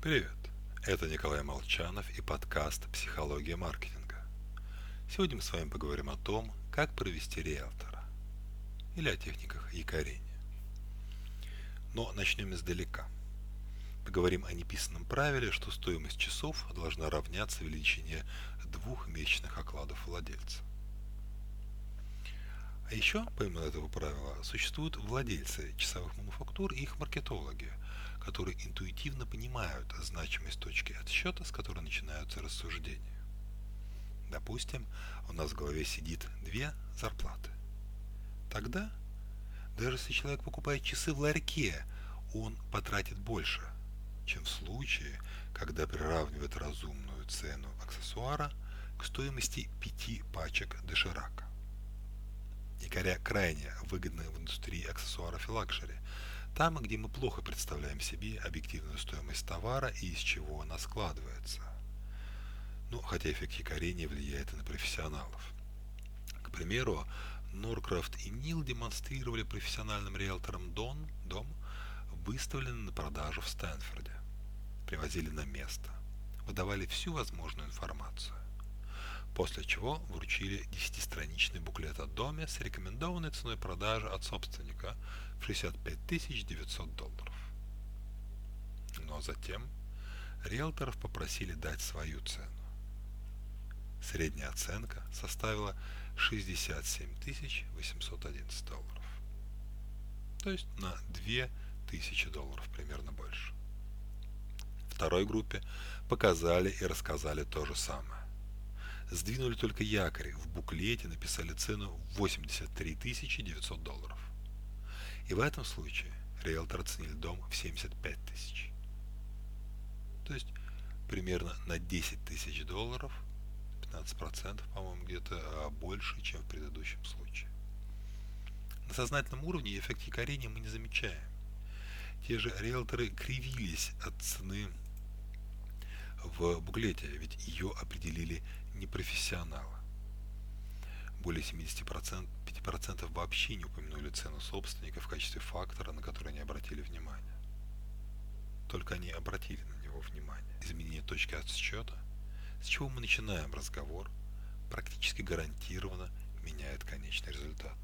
Привет! Это Николай Молчанов и подкаст «Психология маркетинга». Сегодня мы с вами поговорим о том, как провести риэлтора или о техниках якорения. Но начнем издалека. Поговорим о неписанном правиле, что стоимость часов должна равняться величине двух месячных окладов владельца. А еще, помимо этого правила, существуют владельцы часовых мануфактур и их маркетологи – которые интуитивно понимают значимость точки отсчета, с которой начинаются рассуждения. Допустим, у нас в голове сидит две зарплаты. Тогда, даже если человек покупает часы в ларьке, он потратит больше, чем в случае, когда приравнивает разумную цену аксессуара к стоимости пяти пачек доширака. Якоря крайне выгодны в индустрии аксессуаров и luxury – там, где мы плохо представляем себе объективную стоимость товара и из чего она складывается. Ну, хотя эффект якорения влияет и на профессионалов. К примеру, Норкрафт и Нил демонстрировали профессиональным риэлторам Дон, дом, выставленный на продажу в Стэнфорде. Привозили на место, выдавали всю возможную информацию после чего вручили 10-страничный буклет о доме с рекомендованной ценой продажи от собственника в 65 900 долларов. Но затем риэлторов попросили дать свою цену. Средняя оценка составила 67 811 долларов. То есть на 2000 долларов примерно больше. Второй группе показали и рассказали то же самое сдвинули только якорь. В буклете написали цену 83 900 долларов. И в этом случае риэлтор оценили дом в 75 тысяч. То есть примерно на 10 тысяч долларов, 15% по-моему где-то а больше, чем в предыдущем случае. На сознательном уровне эффект якорения мы не замечаем. Те же риэлторы кривились от цены в буклете, ведь ее определили непрофессионалы. Более 70%, 5% вообще не упомянули цену собственника в качестве фактора, на который они обратили внимание. Только они обратили на него внимание. Изменение точки отсчета, с чего мы начинаем разговор, практически гарантированно меняет конечный результат.